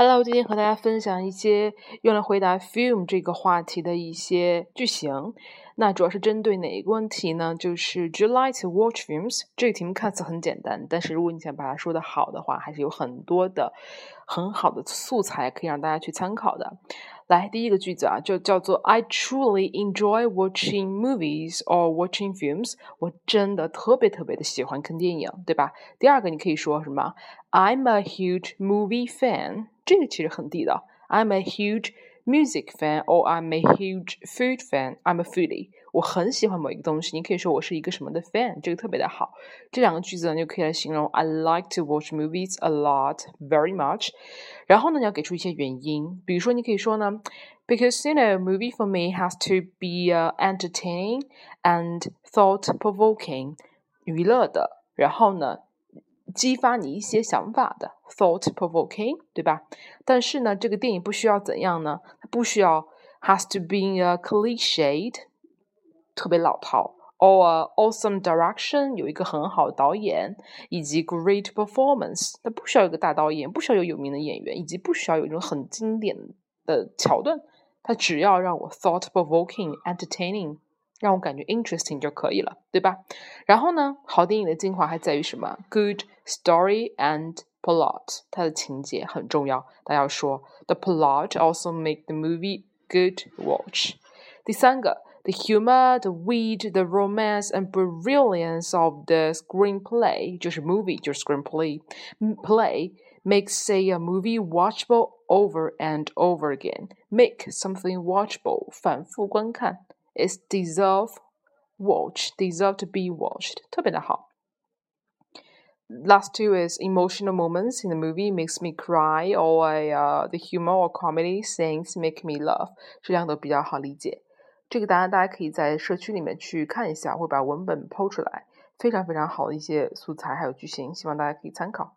Hello，今天和大家分享一些用来回答 film 这个话题的一些句型。那主要是针对哪一个问题呢？就是 Do you like to watch films？这个题目看似很简单，但是如果你想把它说的好的话，还是有很多的很好的素材可以让大家去参考的。来，第一个句子啊，就叫做 I truly enjoy watching movies or watching films。我真的特别特别的喜欢看电影，对吧？第二个你可以说什么？I'm a huge movie fan。这个其实很地道。I'm a huge music fan, or I'm a huge food fan. I'm a foodie. 我很喜欢某一个东西，你可以说我是一个什么的 fan，这个特别的好。这两个句子呢，就可以来形容 I like to watch movies a lot, very much。然后呢，你要给出一些原因，比如说你可以说呢，because you know, movie for me has to be uh, entertaining and thought provoking，娱乐的。然后呢， 激发你一些想法的，thought provoking，对吧？但是呢，这个电影不需要怎样呢？它不需要 has to be a cliched，特别老套，or awesome direction，有一个很好的导演，以及 great performance，它不需要有个大导演，不需要有有名的演员，以及不需要有一种很经典的桥段，它只要让我 thought provoking，entertaining。让我感觉 interesting 就可以了，对吧？然后呢，好电影的精华还在于什么？Good story and plot，它的情节很重要。大家要说，the plot also make the movie good watch。第三个，the humor, the wit, the romance and brilliance of the screenplay，就是 movie 就是 screenplay play makes say a movie watchable over and over again. Make something watchable，反复观看。 is deserve watch, deserve to be watched，特别的好。Last two is emotional moments in the movie makes me cry, or uh, the humor or comedy scenes make me laugh。这两个都比较好理解。这个答案大家可以在社区里面去看一下，会把文本抛出来，非常非常好的一些素材还有句型，希望大家可以参考。